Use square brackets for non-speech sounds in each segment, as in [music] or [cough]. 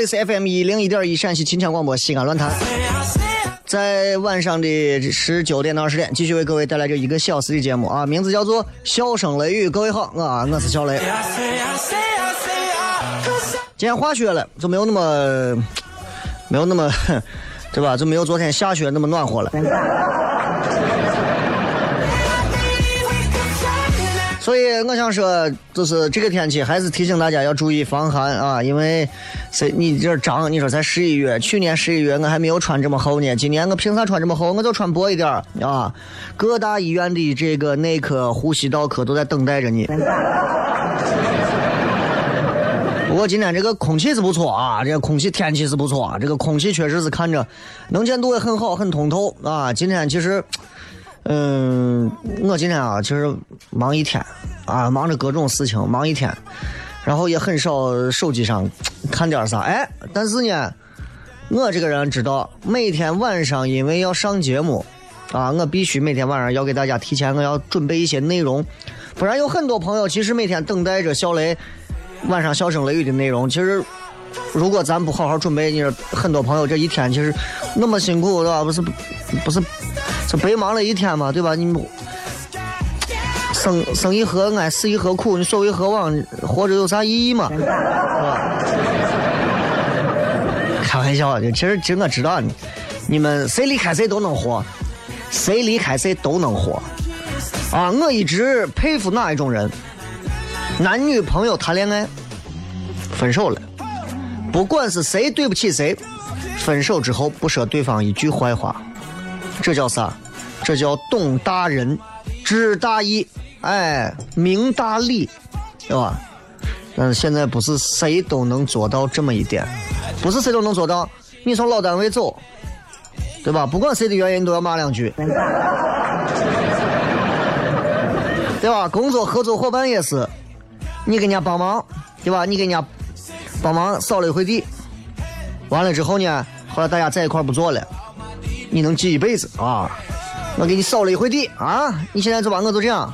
里是 FM 一零一点一陕西秦腔广播西安论坛，在晚上的十九点到二十点，继续为各位带来这一个小时的节目啊，名字叫做《笑声雷雨》。各位好，我啊我是小雷。今天化雪了，就没有那么没有那么，[laughs] 对吧？就没有昨天下雪那么暖和了。我想说，就是这个天气，还是提醒大家要注意防寒啊，因为谁你这长，你说才十一月，去年十一月我还没有穿这么厚呢，今年我凭啥穿这么厚？我就穿薄一点儿啊。各大医院的这个内科、呼吸道科都在等待着你。不过今天这个空气是不错啊，这个空气天气是不错，啊这个空气确实是看着能见度也很好，很通透啊。今天其实，嗯，我今天啊，其实忙一天啊，忙着各种事情，忙一天，然后也很少手机上 [tsk] 看点啥。哎，但是呢，我这个人知道，每天晚上因为要上节目啊，我必须每天晚上要给大家提前我要准备一些内容，不然有很多朋友其实每天等待着小雷。晚上笑声雷雨的内容，其实如果咱不好好准备，你说很多朋友这一天其实那么辛苦，对吧？不是不是，这白忙了一天嘛，对吧？你生生一何安，死亦何苦？你所谓何往？活着有啥意义嘛？是吧？[laughs] 开玩笑，其实其实我知道你你们谁离开谁都能活，谁离开谁都能活。啊，我一直佩服哪一种人？男女朋友谈恋爱，分手了，不管是谁对不起谁，分手之后不说对方一句坏话，这叫啥？这叫懂大人，知大义，哎，明大理，对吧？但是现在不是谁都能做到这么一点，不是谁都能做到。你从老单位走，对吧？不管谁的原因，你都要骂两句，对吧？工作合作伙伴也是。你给人家帮忙，对吧？你给人家帮忙扫了一回地，完了之后呢，后来大家在一块不做了，你能记一辈子啊！我给你扫了一回地啊！你现在就把我就这样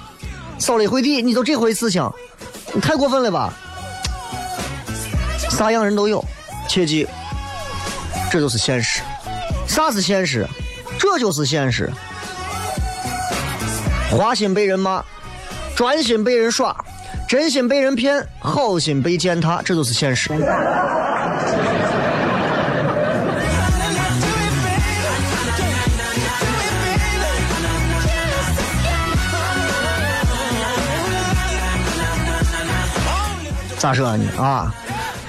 扫了一回地，你就这回事情，你太过分了吧？啥样人都有，切记，这就是现实。啥是现实？这就是现实。花心被人骂，专心被人耍。真心被人骗，好心被践踏，这就是现实。咋说呢？啊，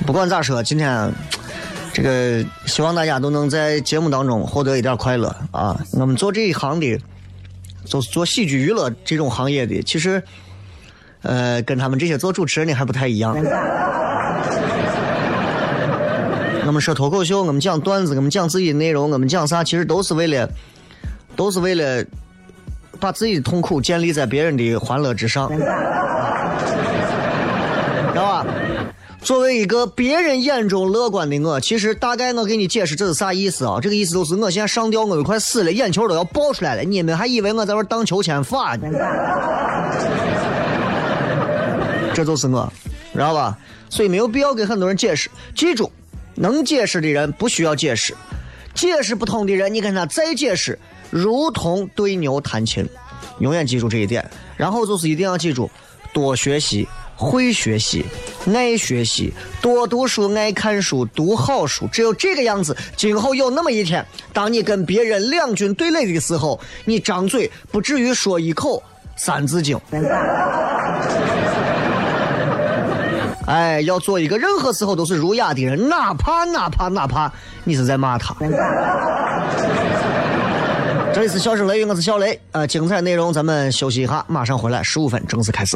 不管咋说，今天这个希望大家都能在节目当中获得一点快乐啊！我们做这一行的，就是做喜剧娱乐这种行业的，其实。呃，跟他们这些做主持人的还不太一样。我们说脱口秀，我们讲段子，我们讲自己的内容，我们讲啥，其实都是为了，都是为了把自己的痛苦建立在别人的欢乐之上，知道吧？作为一个别人眼中乐观的我，其实大概我给你解释这是啥意思啊？这个意思就是我现在上吊，我都快死了，眼球都要爆出来了，你们还以为我在玩荡秋千法呢？[laughs] 这就是我，知道吧？所以没有必要给很多人解释。记住，能解释的人不需要解释，解释不通的人，你跟他再解释，如同对牛弹琴。永远记住这一点。然后就是一定要记住，多学习，会学习，爱学习，多读书，爱看书，读好书。只有这个样子，今后有那么一天，当你跟别人两军对垒的时候，你张嘴不至于说一口《三字经》。[laughs] 哎，要做一个任何时候都是儒雅的人，哪怕哪怕哪怕你是在骂他。这里是笑声雷雨，我是小雷。呃，精彩内容咱们休息一下，马上回来，十五分正式开始。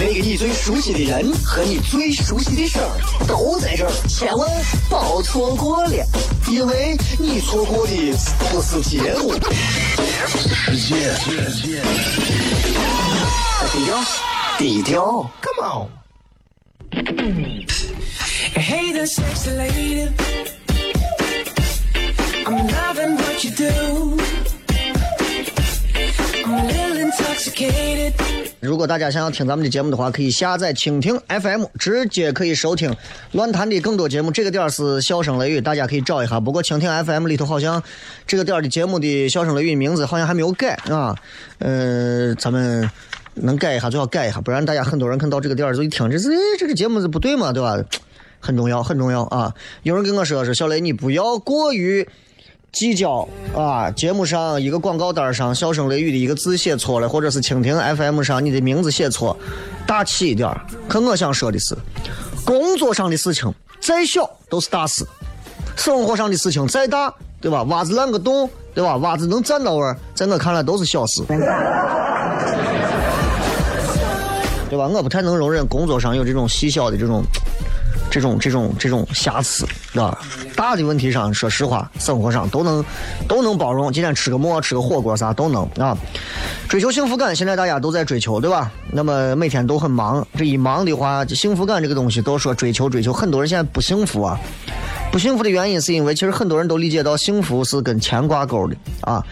那个你最熟悉的人和你最熟悉的事儿都在这儿，千万别错过了，因为你错过的不是节目，世界，低调，低调，Come on。如果大家想要听咱们的节目的话，可以下载蜻蜓 FM，直接可以收听乱谈的更多节目。这个点是笑声雷雨，大家可以找一下。不过蜻蜓 FM 里头好像这个点的节目的笑声雷雨名字好像还没有改啊。呃，咱们能改一下最好改一下，不然大家很多人看到这个点就一听，这是这个节目是不对嘛，对吧？很重要，很重要啊！有人跟我说说小雷，你不要过于计较啊。节目上一个广告单上“笑声雷雨”的一个字写错了，或者是蜻蜓 FM 上你的名字写错，大气一点。可我想说的是，工作上的事情再小都是大事，生活上的事情再大，对吧？袜子烂个洞，对吧？袜子能站到位，在我看来都是小事，对吧？我不太能容忍工作上有这种细小的这种。这种这种这种瑕疵，啊，大的问题上，说实话，生活上都能都能包容。今天吃个馍，吃个火锅啥都能啊。追求幸福感，现在大家都在追求，对吧？那么每天都很忙，这一忙的话，幸福感这个东西都说追求追求，很多人现在不幸福啊。不幸福的原因是因为其实很多人都理解到幸福是跟钱挂钩的啊。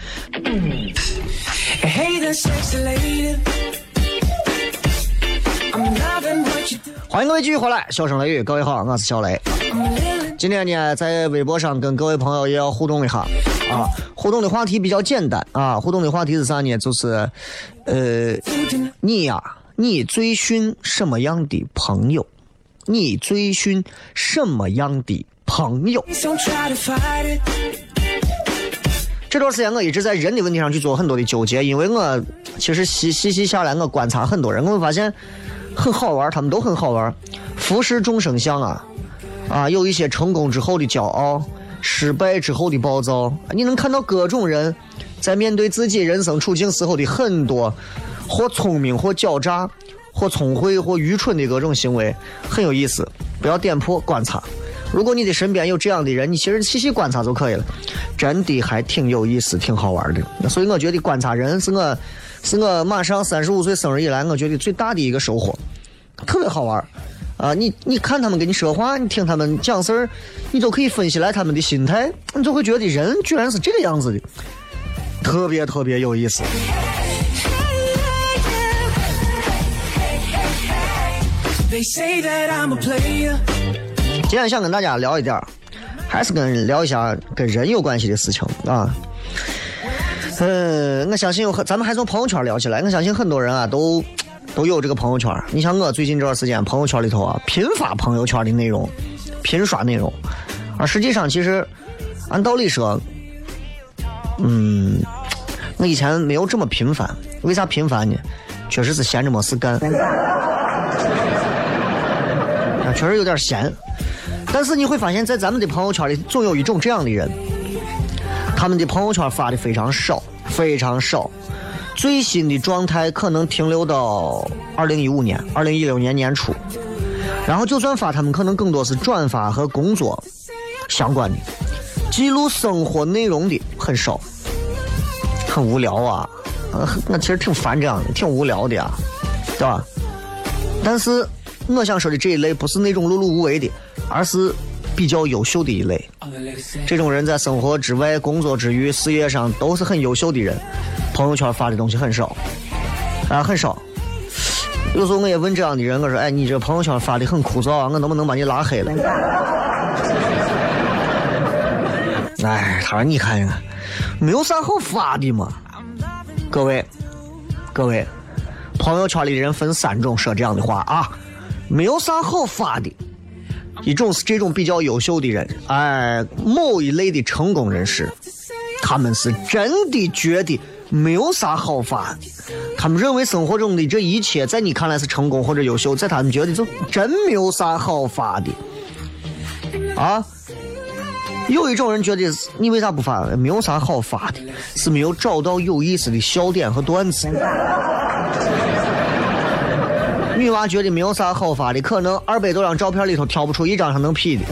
欢迎各位继续回来，笑声雷雨，各位好，我是小雷。今天呢，在微博上跟各位朋友也要互动一下啊，互动的话题比较简单啊，互动的话题是啥呢？就是，呃，你呀，你最训什么样的朋友？你最训什么样的朋友？这段时间我一直在人的问题上去做很多的纠结，因为我其实细细细下来，我观察很多人，我会发现。很好玩，他们都很好玩。浮世众生相啊，啊，有一些成功之后的骄傲，失败之后的暴躁。你能看到各种人在面对自己人生处境时候的很多或聪明、或狡诈、或聪慧、或愚蠢的各种行为，很有意思。不要点破，观察。如果你的身边有这样的人，你其实细细观察就可以了，真的还挺有意思、挺好玩的。所以我觉得观察人是我。是我马上三十五岁生日以来，我觉得最大的一个收获，特别好玩啊！你你看他们跟你说话，你听他们讲事儿，你都可以分析来他们的心态，你就会觉得人居然是这个样子的，特别特别有意思。今天想跟大家聊一点还是跟聊一下跟人有关系的事情啊。嗯，我相信有很，咱们还从朋友圈聊起来。我相信很多人啊，都都有这个朋友圈。你像我最近这段时间，朋友圈里头啊，频发朋友圈的内容，频刷内容。而实际上，其实按道理说，嗯，我以前没有这么频繁，为啥频繁呢？确实是闲着没事干，[laughs] 确实有点闲。但是你会发现在咱们的朋友圈里，总有一种这样的人，他们的朋友圈发的非常少，非常少。最新的状态可能停留到二零一五年、二零一六年年初，然后就算发，他们可能更多是转发和工作相关的，记录生活内容的很少，很无聊啊。我其实挺烦这样的，挺无聊的呀，对吧？但是我想说的这一类不是那种碌碌无为的，而是比较优秀的一类。这种人在生活之外、工作之余、事业上都是很优秀的人，朋友圈发的东西很少，啊，很少。有时候我也问这样的人，我说：“哎，你这朋友圈发的很枯燥啊，我能不能把你拉黑了？” [laughs] 哎，他说：“你看看，没有啥好发的嘛。”各位，各位，朋友圈里的人分三种说这样的话啊，没有啥好发的。一种是这种比较优秀的人，哎，某一类的成功人士，他们是真的觉得没有啥好发的。他们认为生活中的这一切，在你看来是成功或者优秀，在他们觉得就真没有啥好发的。啊，有一种人觉得你为啥不发？没有啥好发的，是没有找到有意思的笑点和段子。女娃觉得没有啥好发的，可能二百多张照片里头挑不出一张她能 P 的。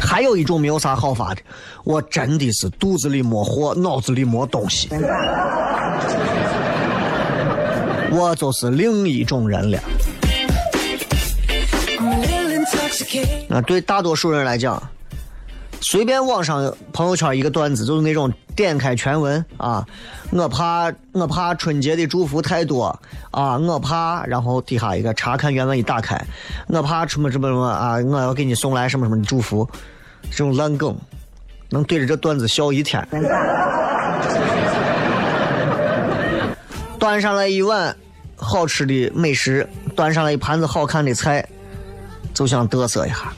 还有一种没有啥好发的，我真的是肚子里没货，脑子里没东西。我就是另一种人了。那对大多数人来讲，随便网上朋友圈一个段子，就是那种点开全文啊，我怕我怕春节的祝福太多啊，我怕，然后底下一个查看原文一打开，我怕什么什么什么啊，我要给你送来什么什么的祝福，这种烂梗，能对着这段子笑一天。端上来一碗好吃的美食，端上来一盘子好看的菜，就想嘚瑟一下。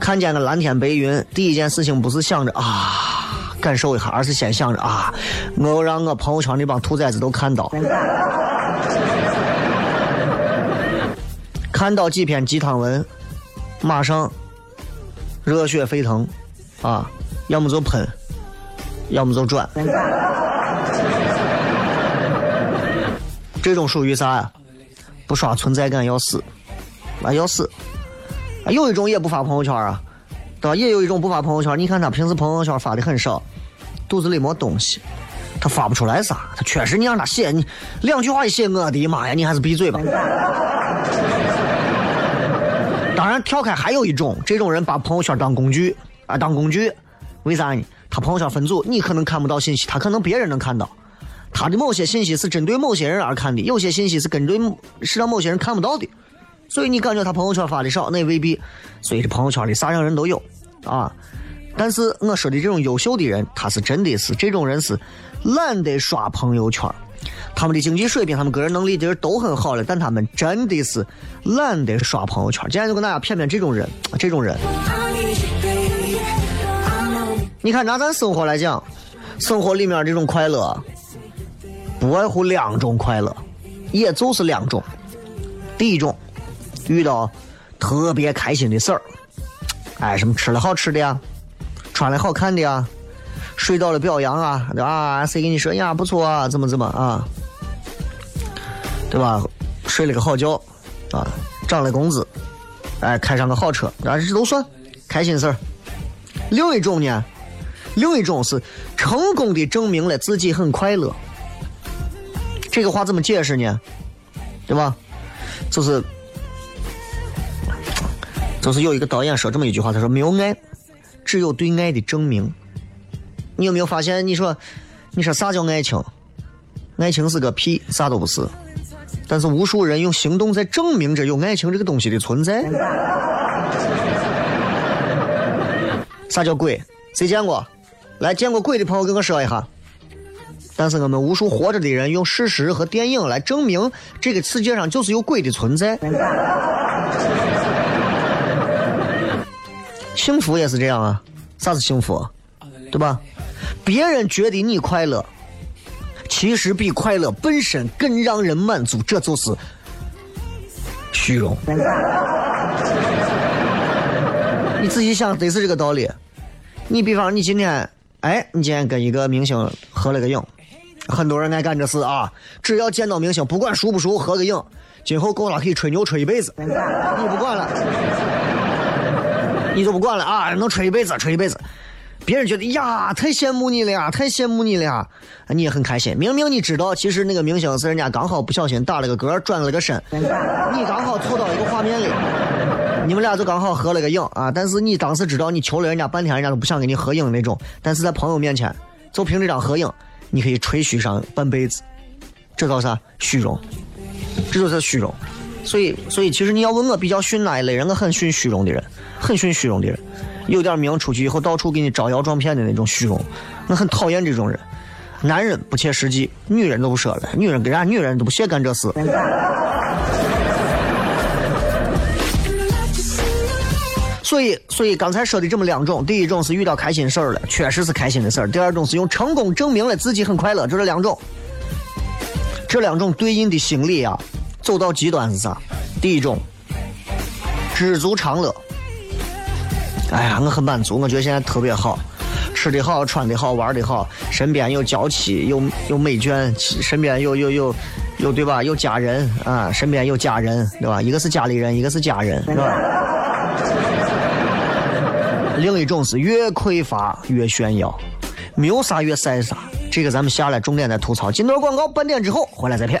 看见个蓝天白云，第一件事情不是想着啊感受一下，而是先想着啊，我要让我朋友圈那帮兔崽子都看到，看到几篇鸡汤文，马上热血沸腾啊，要么就喷，要么就转，这种属于啥呀？不刷存在感要死，啊要死。有一种也不发朋友圈啊，对吧？也有一种不发朋友圈。你看他平时朋友圈发的很少，肚子里没东西，他发不出来啥。他确实，你让他写，你两句话一写，我的妈呀，你还是闭嘴吧。当然，跳开还有一种，这种人把朋友圈当工具啊，当工具。为啥呢？他朋友圈分组，你可能看不到信息，他可能别人能看到。他的某些信息是针对某些人而看的，有些信息是针对是让某些人看不到的。所以你感觉他朋友圈发的少，那也未必。所以这朋友圈里啥样人都有，啊。但是我说的这种优秀的人，他是真的是这种人是懒得刷朋友圈，他们的经济水平、他们个人能力其实都很好了，但他们真的是懒得刷朋友圈。今天就跟大家骗骗这种人，这种人。你看拿咱生活来讲，生活里面这种快乐，不外乎两种快乐，也就是两种。第一种。遇到特别开心的事儿，哎，什么吃了好吃的呀，穿了好看的呀，睡到了表扬啊，对吧？谁给你说呀？不错啊，怎么怎么啊？对吧？睡了个好觉啊，涨了工资，哎，开上个好车，啊，这都算开心事儿。另一种呢，另一种是成功的证明了自己很快乐。这个话怎么解释呢？对吧？就是。就是有一个导演说这么一句话，他说：“没有爱，只有对爱的证明。”你有没有发现？你说，你说啥叫爱情？爱情是个屁，啥都不是。但是无数人用行动在证明着有爱情这个东西的存在。啥叫鬼？谁见过？来见过鬼的朋友跟我说一下。但是我们无数活着的人用事实和电影来证明这个世界上就是有鬼的存在。幸福也是这样啊，啥是幸福，对吧？别人觉得你快乐，其实比快乐本身更让人满足，这就是虚荣。[laughs] 你仔细想，得是这个道理。你比方，你今天，哎，你今天跟一个明星合了个影，很多人爱干这事啊。只要见到明星，不管熟不熟，合个影，今后够了可以吹牛吹一辈子，你不管了，你就不管了啊，能吹一辈子，吹一辈子。别人觉得呀，太羡慕你了呀，太羡慕你了呀，你也很开心。明明你知道，其实那个明星是人家刚好不小心打了个嗝，转了个身，你刚好凑到一个画面里，你们俩就刚好合了个影啊。但是你当时知道，你求了人家半天，人家都不想跟你合影那种。但是在朋友面前，就凭这张合影，你可以吹嘘上半辈子，这叫啥？虚荣，这就是虚荣。所以，所以其实你要问我比较逊哪一类人，我很逊虚荣的人，很逊虚荣的人。有点名出去以后，到处给你招摇撞骗的那种虚荣，我很讨厌这种人。男人不切实际，女人都不说了，女人跟人家女人都不屑干这事。所以，所以刚才说的这么两种，第一种是遇到开心事儿了，确实是开心的事儿；第二种是用成功证明了自己很快乐，就这两种。这两种对应的心理啊，走到极端是啥？第一种，知足常乐。哎呀，我很满足，我觉得现在特别好，吃的好，穿的好，玩的好，身边有娇妻，有有美眷，身边有有有有对吧？有家人啊，身边有家人对吧？一个是家里人，一个是家人，是吧？另一种是越匮乏越炫耀，没有啥越晒啥。这个咱们下来重点再吐槽。进段广告，半点之后回来再骗。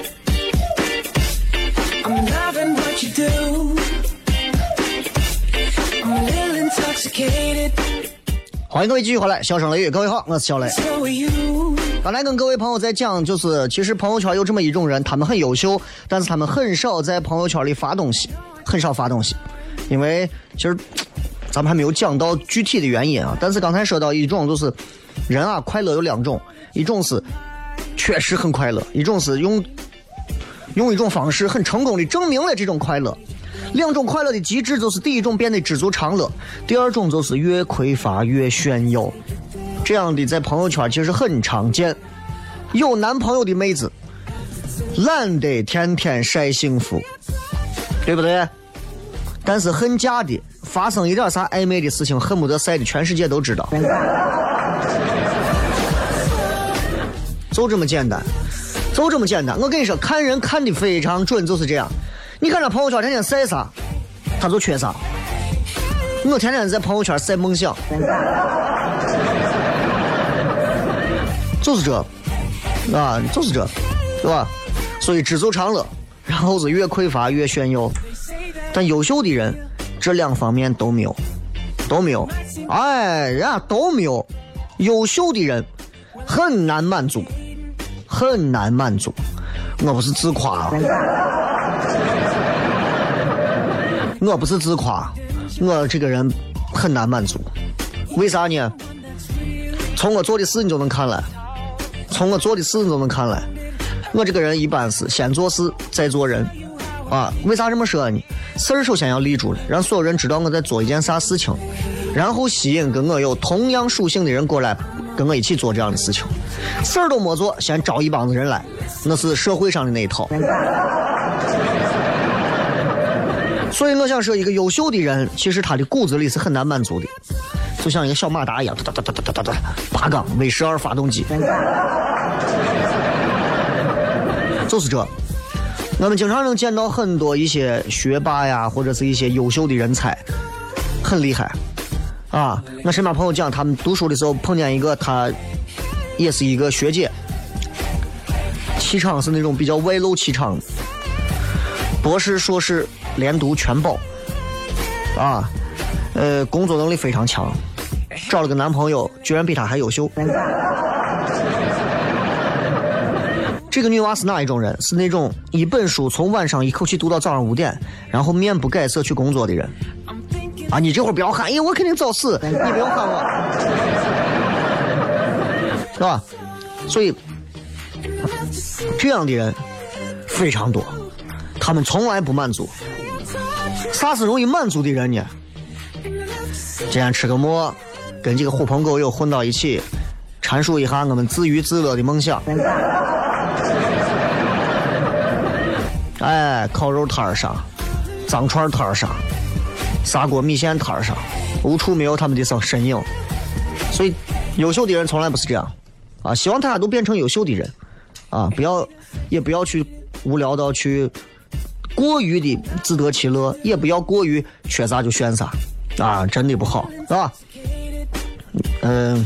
I'm loving what you do. I'm a little intoxicated. 欢迎各位继续回来，笑声雷雨，各位好，我是小雷。刚才跟各位朋友在讲，就是其实朋友圈有这么一种人，他们很优秀，但是他们很少在朋友圈里发东西，很少发东西，因为其实咱们还没有讲到具体的原因啊。但是刚才说到一种就是人啊，快乐有两种，一种是确实很快乐，一种是用用一种方式很成功的证明了这种快乐。两种快乐的极致就是第一种变得知足常乐，第二种就是越匮乏越炫耀。这样的在朋友圈其实很常见。有男朋友的妹子懒得天天晒幸福，对不对？但是恨嫁的发生一点啥暧昧的事情，恨不得晒的全世界都知道。就这么简单，就这么简单。我跟你说，看人看的非常准，就是这样。你看他朋友圈天天晒啥，他就缺啥。我天天在朋友圈晒梦想，就是这，啊，就是这，对吧？所以知足常乐，然后是越匮乏越炫耀。但优秀的人，这两方面都没有，都没有。哎，人家都没有。优秀的人很难满足，很难满足。我不是自夸，我不是自夸，我这个人很难满足。为啥呢？从我做的事你就能看来，从我做的事你就能看来。我这个人一般是先做事再做人，啊，为啥这么说呢？事儿首先要立住了，让所有人知道我在做一件啥事情，然后吸引跟我有同样属性的人过来跟我一起做这样的事情。事儿都没做，先招一帮子人来，那是社会上的那一套。所以我想说，一个优秀的人，其实他的骨子里是很难满足的，就像一个小马达一样，哒哒哒哒哒哒哒哒，八缸 V 十二发动机，就是这。我们经常能见到很多一些学霸呀，或者是一些优秀的人才，很厉害啊。我身边朋友讲，他们读书的时候碰见一个，他也是一个学姐，气场是那种比较外露气场，博士、硕士连读全保，啊，呃，工作能力非常强，找了个男朋友，居然比他还优秀。这个女娃是哪一种人？是那种一本书从晚上一口气读到早上五点，然后面不改色去工作的人。啊，你这会儿不要喊，哎呀，我肯定早死，你不要喊我，[laughs] 是吧？所以这样的人非常多，他们从来不满足。啥是容易满足的人呢？今天吃个馍，跟几个狐朋狗友混到一起，阐述一下我们自娱自乐的梦想。哎，烤肉摊上，脏串摊上，砂锅米线摊上，无处没有他们的身身影。所以，优秀的人从来不是这样啊！希望大家都变成优秀的人啊！不要，也不要去无聊到去过于的自得其乐，也不要过于缺啥就炫啥啊！真的不好，是吧？嗯，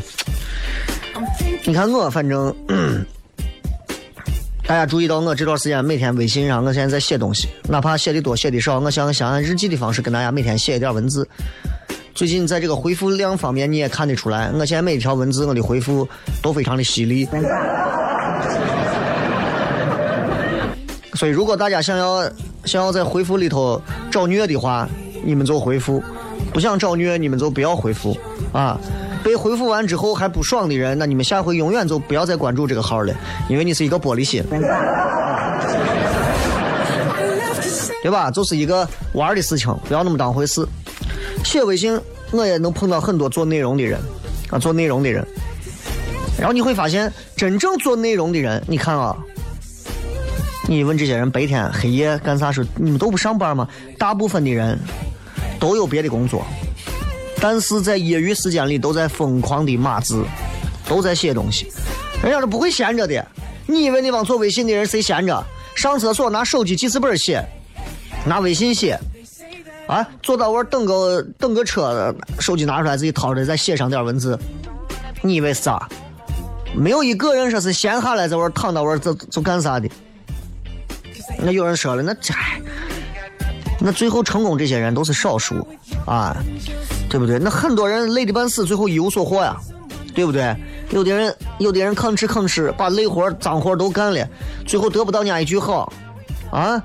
你看我，反正。[coughs] 大家注意到我这段时间每天微信上，我现在在写东西，哪怕写的多写的少，我想想按日记的方式跟大家每天写一点文字。最近在这个回复量方面，你也看得出来，我现在每一条文字我的回复都非常的犀利。所以，如果大家想要想要在回复里头找虐的话，你们就回复；不想找虐，你们就不要回复啊。被回复完之后还不爽的人，那你们下回永远就不要再关注这个号了，因为你是一个玻璃心，对吧？就是一个玩的事情，不要那么当回事。写微信，我也能碰到很多做内容的人啊，做内容的人。然后你会发现，真正做内容的人，你看啊，你问这些人白天黑夜干啥事，你们都不上班吗？大部分的人都有别的工作。但是在业余时间里都在疯狂的码字，都在写东西，人家是不会闲着的。你以为那帮做微信的人谁闲着？上厕所拿手机记事本写，拿微信写，啊，坐到我等个等个车，手机拿出来自己掏出来再写上点文字。你以为是啥？没有一个人说是闲下来在玩躺到玩这就干啥的。那有人说了，那这，那最后成功这些人都是少数啊。对不对？那很多人累的半死，最后一无所获呀，对不对？有的人，有的人吭哧吭哧把累活、脏活都干了，最后得不到人家一句好，啊，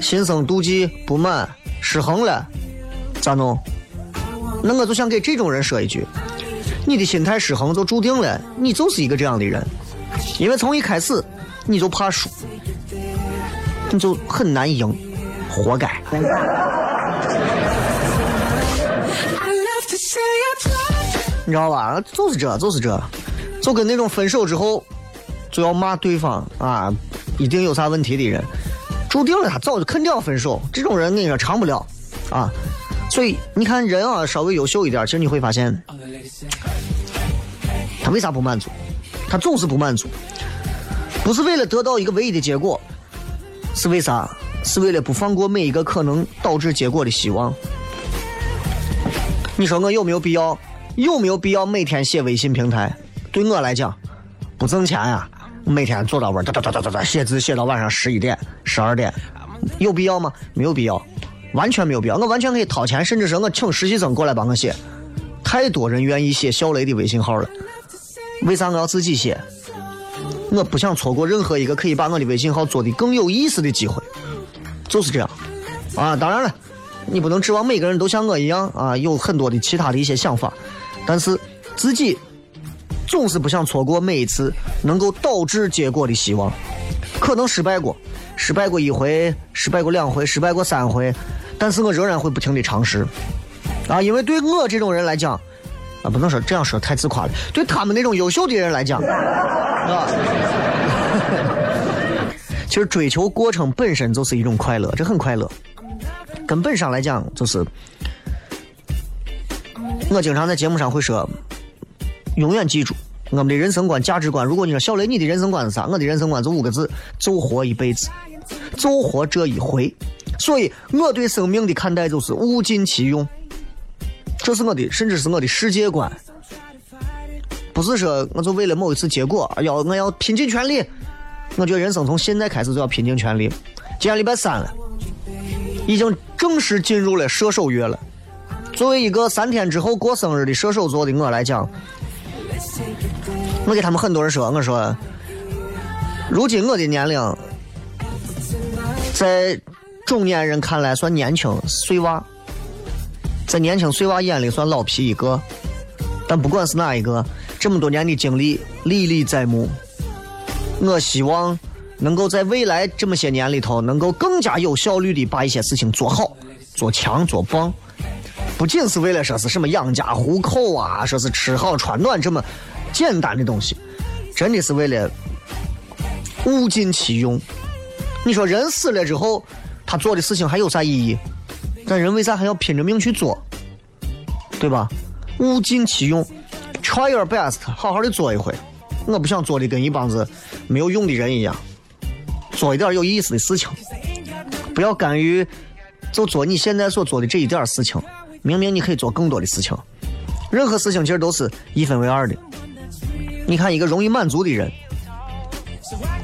心生妒忌、不满、失衡了，咋弄？那我就想给这种人说一句：你的心态失衡，就注定了你就是一个这样的人，因为从一开始你就怕输，你就很难赢，活该。你知道吧？就是这，就是这，就跟那种分手之后就要骂对方啊，一定有啥问题的人，注定了他早就肯定要分手。这种人跟，你说长不了啊。所以你看人啊，稍微优秀一点，其实你会发现，他为啥不满足？他总是不满足，不是为了得到一个唯一的结果，是为啥？是为了不放过每一个可能导致结果的希望。你说我有没有必要？有没有必要每天写微信平台？对我来讲，不挣钱呀。每天坐到玩哒哒哒哒哒哒写字写到晚上十一点、十二点，有必要吗？没有必要，完全没有必要。我完全可以掏钱，甚至是我请实习生过来帮我写。太多人愿意写小雷的微信号了，为啥我要自己写？我不想错过任何一个可以把我的微信号做的更有意思的机会，就是这样。啊，当然了。你不能指望每个人都像我一样啊，有很多的其他的一些想法，但是自己总是不想错过每一次能够导致结果的希望。可能失败过，失败过一回，失败过两回，失败过三回，但是我仍然会不停的尝试，啊，因为对我这种人来讲，啊，不能说这样说太自夸了，对他们那种优秀的人来讲，是吧？其实追求过程本身就是一种快乐，这很快乐。根本上来讲，就是我经常在节目上会说，永远记住我们的人生观、价值观。如果你说小雷，你的人生观是啥？我的人生观就五个字：就活一辈子，就活这一回。所以我对生命的看待就是物尽其用，这是我的，甚至是我的世界观。不是说我就为了某一次结果，要我要拼尽全力。我觉得人生从现在开始就要拼尽全力。今天礼拜三了，已经正式进入了射手月了。作为一个三天之后过生日的射手座的我来讲，我给他们很多人说，我说，如今我的年龄，在中年人看来算年轻碎娃，在年轻碎娃眼里算老皮一个。但不管是哪一个，这么多年的经历历历在目。我希望能够在未来这么些年里头，能够更加有效率的把一些事情做好、做强、做棒。不仅是为了说是什么养家糊口啊，说是吃好穿暖这么简单的东西，真的是为了物尽其用。你说人死了之后，他做的事情还有啥意义？但人为啥还要拼着命去做？对吧？物尽其用，try your best，好好的做一回。我不想做的跟一帮子没有用的人一样，做一点有意思的事情，不要甘于就做你现在所做的这一点事情。明明你可以做更多的事情，任何事情其实都是一分为二的。你看一个容易满足的人，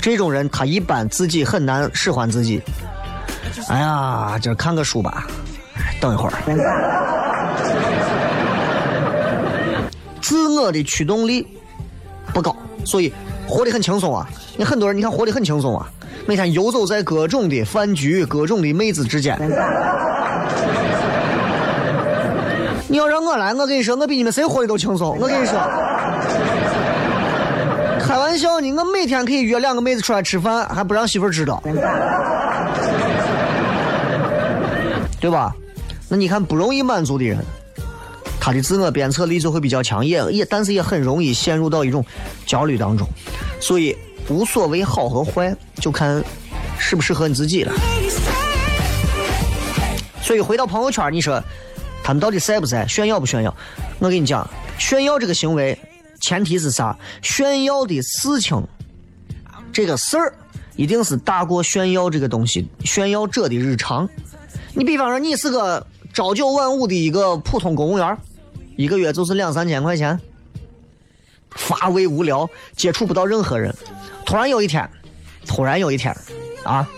这种人他一般自己很难使唤自己。哎呀，今儿看个书吧，等一会儿。自我的驱动力不高。所以活得很轻松啊！你很多人，你看活得很轻松啊，每天游走在各种的饭局、各种的妹子之间。你要让我来，我跟你说，我比你们谁活的都轻松。我跟你说，开玩笑呢，我每天可以约两个妹子出来吃饭，还不让媳妇知道，对吧？那你看不容易满足的人。他的自我鞭策力就会比较强，也也，但是也很容易陷入到一种焦虑当中，所以无所谓好和坏，就看适不适合你自己了。所以回到朋友圈，你说他们到底晒不晒，炫耀不炫耀？我跟你讲，炫耀这个行为前提是啥？炫耀的事情，这个事儿一定是大过炫耀这个东西，炫耀者的日常。你比方说，你是个朝九晚五的一个普通公务员。一个月就是两三千块钱，乏味无聊，接触不到任何人。突然有一天，突然有一天，啊，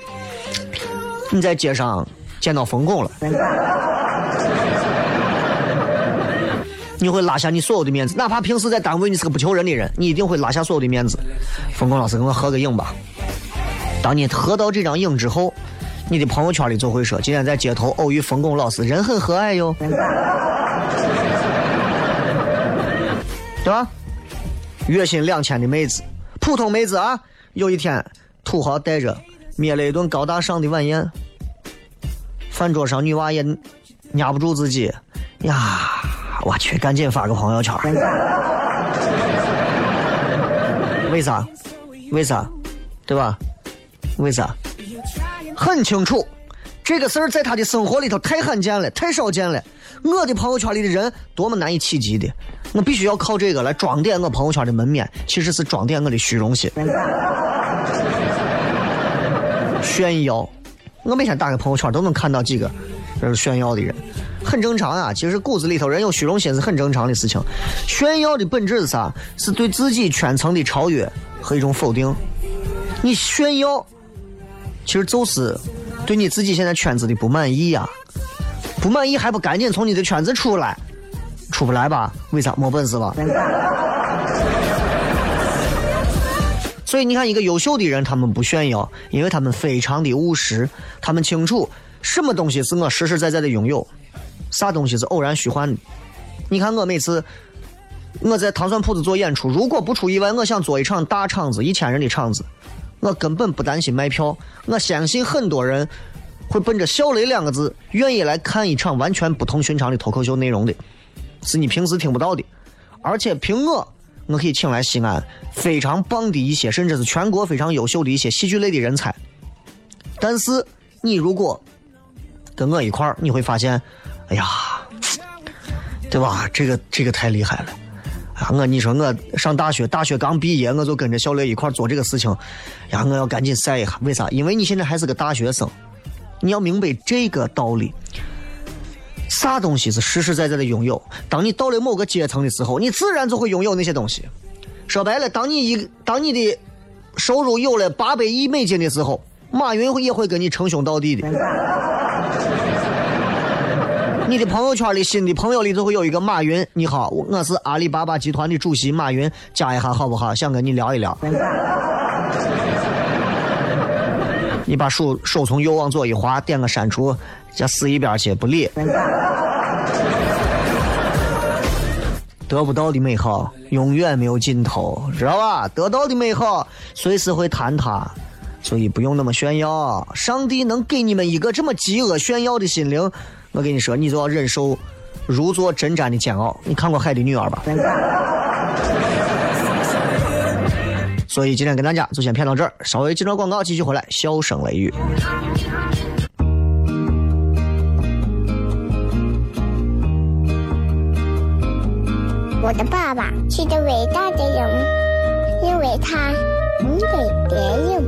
你在街上见到冯巩了，你会拉下你所有的面子，哪怕平时在单位你是个不求人的人，你一定会拉下所有的面子。冯巩老师，跟我合个影吧。当你合到这张影之后，你的朋友圈里就会说：今天在街头偶遇冯巩老师，人很和蔼哟。对吧？月薪两千的妹子，普通妹子啊。有一天，土豪带着灭了一顿高大上的晚宴，饭桌上女娃也压不住自己，呀，我去，赶紧发个朋友圈。为啥？为啥？对吧？为啥？很清楚，这个事儿在他的生活里头太罕见了，太少见了。我的朋友圈里的人多么难以企及的。我必须要靠这个来装点我朋友圈的门面，其实是装点我的虚荣心。炫耀，我每天打开朋友圈都能看到几个，这是炫耀的人，很正常啊。其实骨子里头人有虚荣心是很正常的事情。炫耀的本质是啥？是对自己圈层的超越和一种否定。你炫耀，其实就是对你自己现在圈子的不满意呀。不满意还不赶紧从你的圈子出来？出不来吧？为啥？没本事吧？所以你看，一个优秀的人，他们不炫耀，因为他们非常的务实，他们清楚什么东西是我实实在在的拥有，啥东西是偶然虚幻的。你看我每次我在糖蒜铺子做演出，如果不出意外，我想做一场大场子，一千人的场子，我根本不担心卖票，我相信很多人会奔着“小雷”两个字，愿意来看一场完全不同寻常的脱口秀内容的，是你平时听不到的。而且凭我，我可以请来西安非常棒的一些，甚至是全国非常优秀的一些戏剧类的人才。但是你如果跟我一块儿，你会发现，哎呀，对吧？这个这个太厉害了。啊，我你说我上大学，大学刚毕业，我就跟着小雷一块儿做这个事情，呀，我要赶紧晒一下，为啥？因为你现在还是个大学生，你要明白这个道理。啥东西是实实在在的拥有？当你到了某个阶层的时候，你自然就会拥有那些东西。说白了，当你一当你的收入有了八百亿美金的时候，马云也会跟你称兄道弟的。你的朋友圈里新的朋友里就会有一个马云，你好，我是阿里巴巴集团的主席马云，加一下好不好？想跟你聊一聊。你把手手从右往左一滑，点个删除，叫撕一边去，不理。得不到的美好永远没有尽头，知道吧？得到的美好随时会坍塌，所以不用那么炫耀。上帝能给你们一个这么饥饿炫耀的心灵。我跟你说，你就要忍受如坐针毡的煎熬。你看过《海的女儿》吧？[laughs] 所以今天跟大家就先骗到这儿，稍微接着广告，继续回来，笑声雷雨。我的爸爸是个伟大的人，因为他能给别人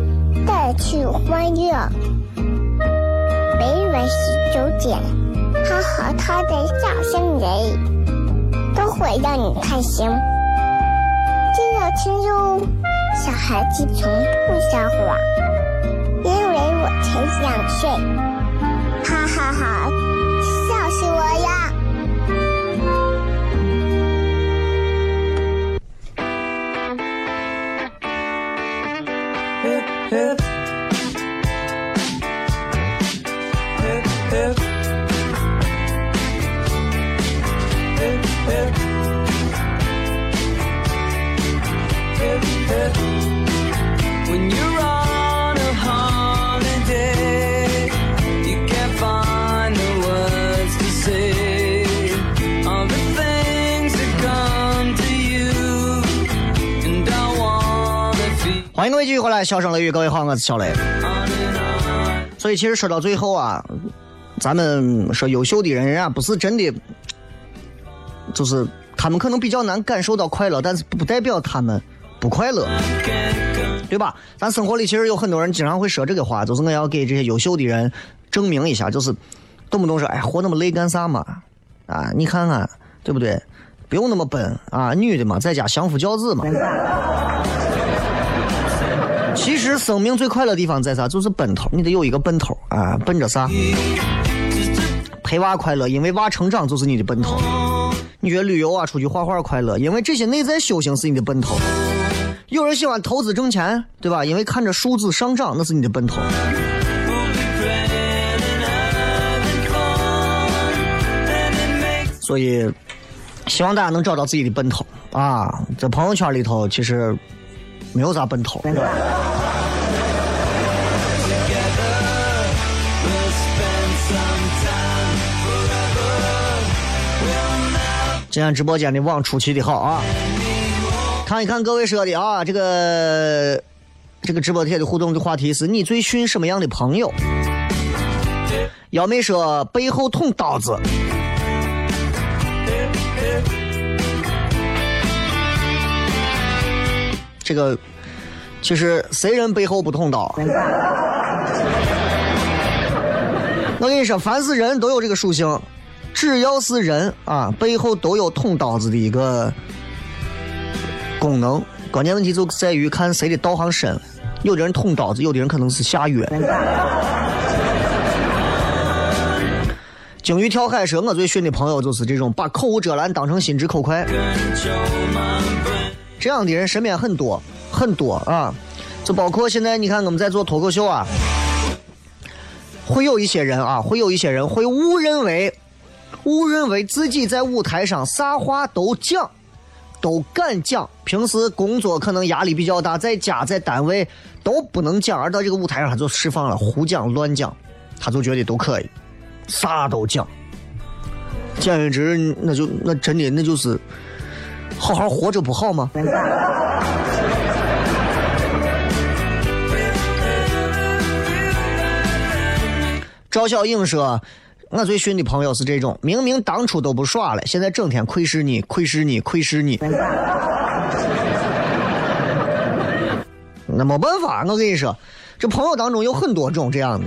带去欢乐。每晚十九点。他和他的笑声人，都会让你开心。记得听哟，小孩子从不撒谎，因为我才两岁。哈哈哈，迎各位继续回来，笑声雷雨，各位好，我是小雷。所以其实说到最后啊，咱们说优秀的人，人家不是真的，就是他们可能比较难感受到快乐，但是不代表他们不快乐，对吧？咱生活里其实有很多人经常会说这个话，就是我要给这些优秀的人证明一下，就是动不动说，哎，活那么累干啥嘛？啊，你看看，对不对？不用那么笨啊，女的嘛，在家相夫教子嘛。其实生命最快乐的地方在啥？就是奔头，你得有一个奔头啊，奔着啥？陪娃快乐，因为娃成长就是你的奔头。你觉得旅游啊，出去画画快乐，因为这些内在修行是你的奔头。有人喜欢投资挣钱，对吧？因为看着数字上涨，那是你的奔头。所以，希望大家能找到自己的奔头啊！在朋友圈里头，其实。没有啥奔头。今天直播间的网出奇的好啊！看一看各位说的啊，这个这个直播贴的互动的话题是你最训什么样的朋友？幺妹说背后捅刀子。这个其实谁人背后不捅刀？我跟你说，凡是人都有这个属性，只要是人啊，背后都有捅刀子的一个功能。关键问题就在于看谁的道行深。有的人捅刀子，有的人可能是下药。鲸鱼跳海说：“我最训的朋友就是这种把口无遮拦当成心直口快。”这样的人身边很多很多啊，就包括现在你看我们在做脱口秀啊，会有一些人啊，会有一些人会误认为，误认为自己在舞台上啥话都讲，都敢讲，平时工作可能压力比较大，在家在单位都不能讲，而到这个舞台上他就释放了胡讲乱讲，他就觉得都可以，啥都讲。简直那就那真的那就是好好活着不好吗？赵小颖说：“我最训的朋友是这种，明明当初都不耍了，现在整天窥视你，窥视你，窥视你。那没办法，我跟你说，这朋友当中有很多种这样的，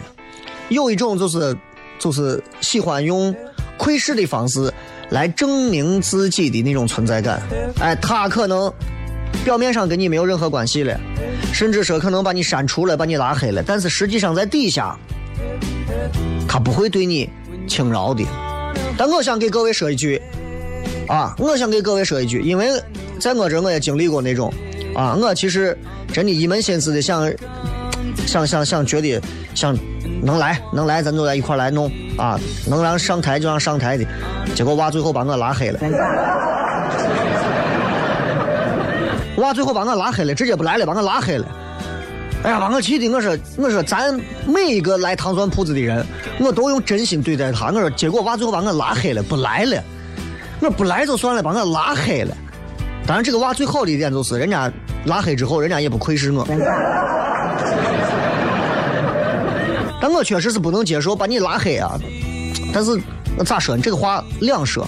有一种就是就是喜欢用窥视的方式来证明自己的那种存在感。哎，他可能表面上跟你没有任何关系了，甚至说可能把你删除了，把你拉黑了，但是实际上在底下。”他不会对你轻饶的，但我想给各位说一句，啊，我想给各位说一句，因为在我这我也经历过那种，啊，我其实真的一门心思的想，想想想觉得想能来能来，咱就在一块来弄啊，能让上台就让上台的，结果娃最后把我拉黑了，[laughs] 娃最后把我拉黑了，直接不来了，把我拉黑了。哎呀，把我气的！我说，我说，咱每一个来糖蒜铺子的人，我都用真心对待他。我说，结果娃最后把我拉黑了，不来了。我不来就算了，把我拉黑了。当然，这个娃最好的一点就是，人家拉黑之后，人家也不窥视我。但我确实是不能接受把你拉黑啊。但是，我咋说呢？这个话两说，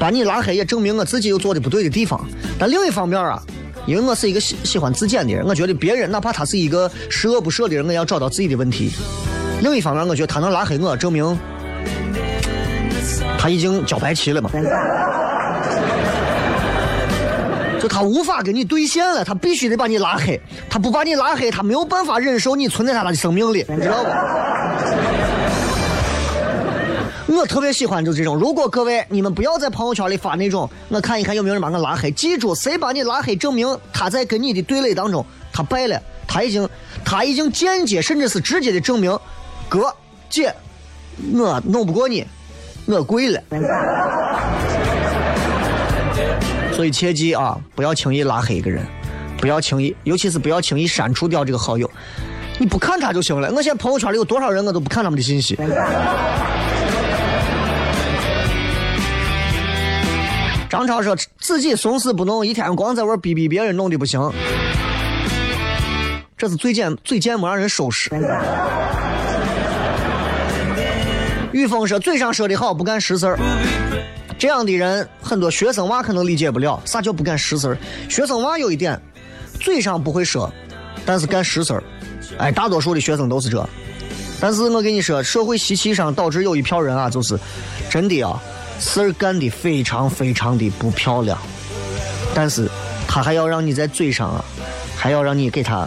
把你拉黑也证明我自己有做的不对的地方。但另一方面啊。因为我是一个喜喜欢自检的人，我觉得别人哪怕他是一个十恶不赦的人，我也要找到自己的问题。另一方面，我觉得他能拉黑我，证明他已经交白旗了嘛。就他无法跟你兑现了，他必须得把你拉黑。他不把你拉黑，他没有办法忍受你存在他的生命里，你知道吧？[laughs] 我特别喜欢就这种。如果各位你们不要在朋友圈里发那种，我看一看有没有人把我拉黑。记住，谁把你拉黑，证明他在跟你的对垒当中他败了，他已经他已经间接甚至是直接的证明，哥姐，我弄不过你，我跪了。所以切记啊，不要轻易拉黑一个人，不要轻易，尤其是不要轻易删除掉这个好友。你不看他就行了。我现在朋友圈里有多少人，我都不看他们的信息。张超说自己怂死不弄，一天光在玩逼逼别人，弄的不行。这是最贱最贱，没让人收拾。[laughs] 雨峰说嘴上说的好，不干实事儿。这样的人很多，学生娃可能理解不了啥叫不干实事儿。学生娃有一点，嘴上不会说，但是干实事儿。哎，大多数的学生都是这。但是我跟你说，社会习气上导致有一票人啊，就是真的啊。事儿干的非常非常的不漂亮，但是他还要让你在嘴上啊，还要让你给他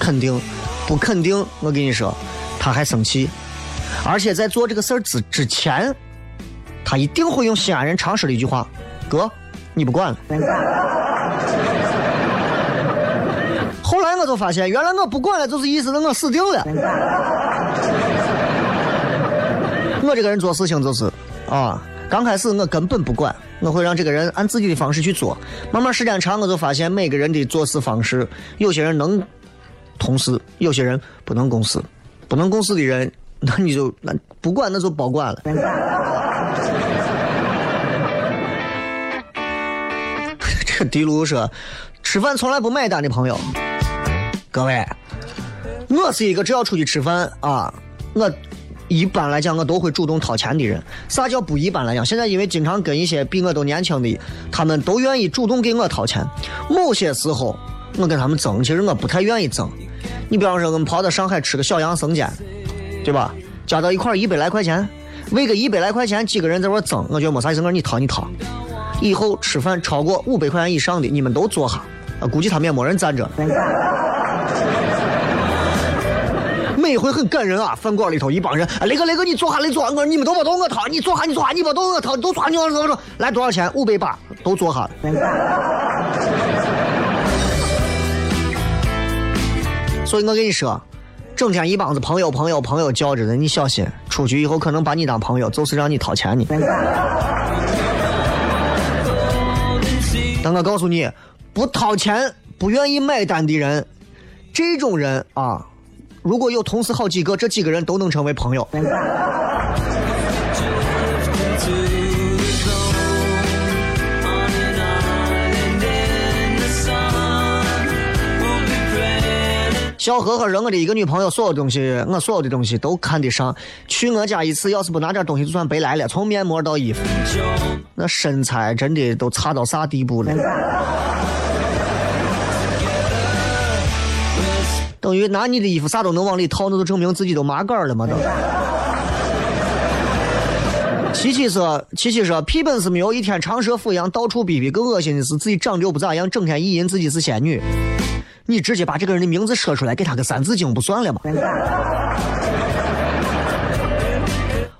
肯定，不肯定，我跟你说，他还生气，而且在做这个事儿之之前，一定会用西安人常说的一句话：“哥，你不管了。”后来我就发现，原来我不管了，就是意思是我死定了。我这个人做事情就是啊。刚开始我根本不管，我会让这个人按自己的方式去做。慢慢时间长，我就发现每个人的做事方式，有些人能同事，有些人不能共事。不能共事的人，那你就那不管，那就包管了。这迪卢说，吃饭从来不买单的朋友，各位，我是一个只要出去吃饭啊，我。一般来讲，我都会主动掏钱的人。啥叫不一般来讲？现在因为经常跟一些比我都年轻的，他们都愿意主动给我掏钱。某些时候，我跟他们争，其实我不太愿意争。你比方说，我们跑到上海吃个小杨生煎，对吧？加到一块一百来块钱，为个一百来块钱，几个人在这争，我觉得没啥意思。我说你掏你掏。以后吃饭超过五百块钱以上的，你们都坐下。啊，估计他们也没人站着。每回很感人啊！饭馆里头一帮人，啊雷哥雷哥，你坐下你坐下。我说你们都不动我掏，你坐下你坐下，你不动我掏，都坐下你坐坐坐。来多少钱？五百八，都坐下。所以我跟你说，整天一帮子朋友朋友朋友叫着的，你小心，出去以后可能把你当朋友，就是让你掏钱呢。但我告诉你，不掏钱、不愿意买单的人，这种人啊，如果有同时好几个，这几个人都能成为朋友。小何和是我的一个女朋友，所有东西，我所有的东西都看得上。去我家一次，要是不拿点东西，就算白来了。从面膜到衣服，那身材真的都差到啥地步了？等于拿你的衣服啥都能往里套，那就证明自己都麻杆了嘛？都。琪琪说：“琪琪说，屁本事没有一天长舌妇一样到处逼逼，更恶心的是自己长得又不咋样，整天意淫自己是仙女。”你直接把这个人的名字说出来，给他个三字经不算了吗？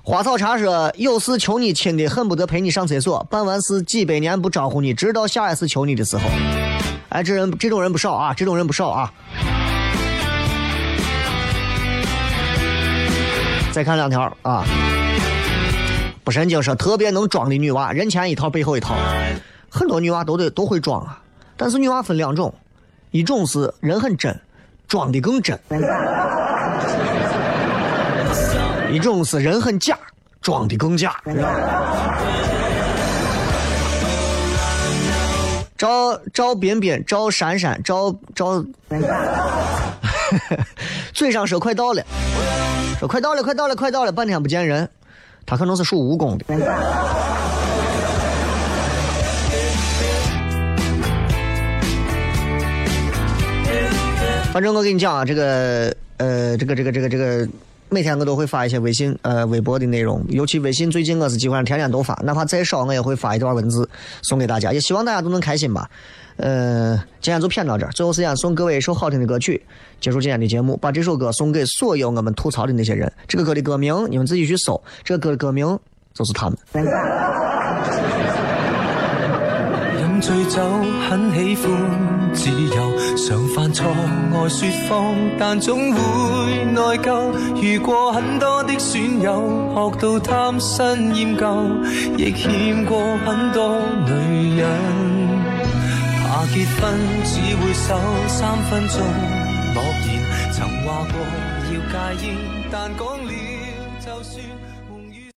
花草茶说有事求你亲的恨不得陪你上厕所，办完事几百年不招呼你，直到下一次求你的时候。哎，这人这种人不少啊，这种人不少啊。再看两条啊，不神经说特别能装的女娃，人前一套背后一套，很多女娃都得都会装啊，但是女娃分两种。一种是人很真，装的更真；一种是人很假，装的更假。赵赵彬彬、赵珊珊、赵赵，嘴 [laughs] 上说快到了，说快到了，快到了，快到了，半天不见人，他可能是属蜈蚣的。反正我跟你讲啊，这个呃，这个这个这个这个，每天我都会发一些微信呃微博的内容，尤其微信最近我是基本上天天都发，哪怕再少我也会发一段文字送给大家，也希望大家都能开心吧。呃，今天就骗到这儿，最后时间送各位一首好听的歌曲，结束今天的节目，把这首歌送给所有我们吐槽的那些人。这个歌的歌名你们自己去搜，这个歌的歌名就是他们。醉酒很喜欢自由，常犯错爱说谎，但总会内疚。遇过很多的损友，学到贪新厌旧，亦欠过很多女人。怕结婚只会守三分钟诺言，曾话过要戒烟，但讲了就算。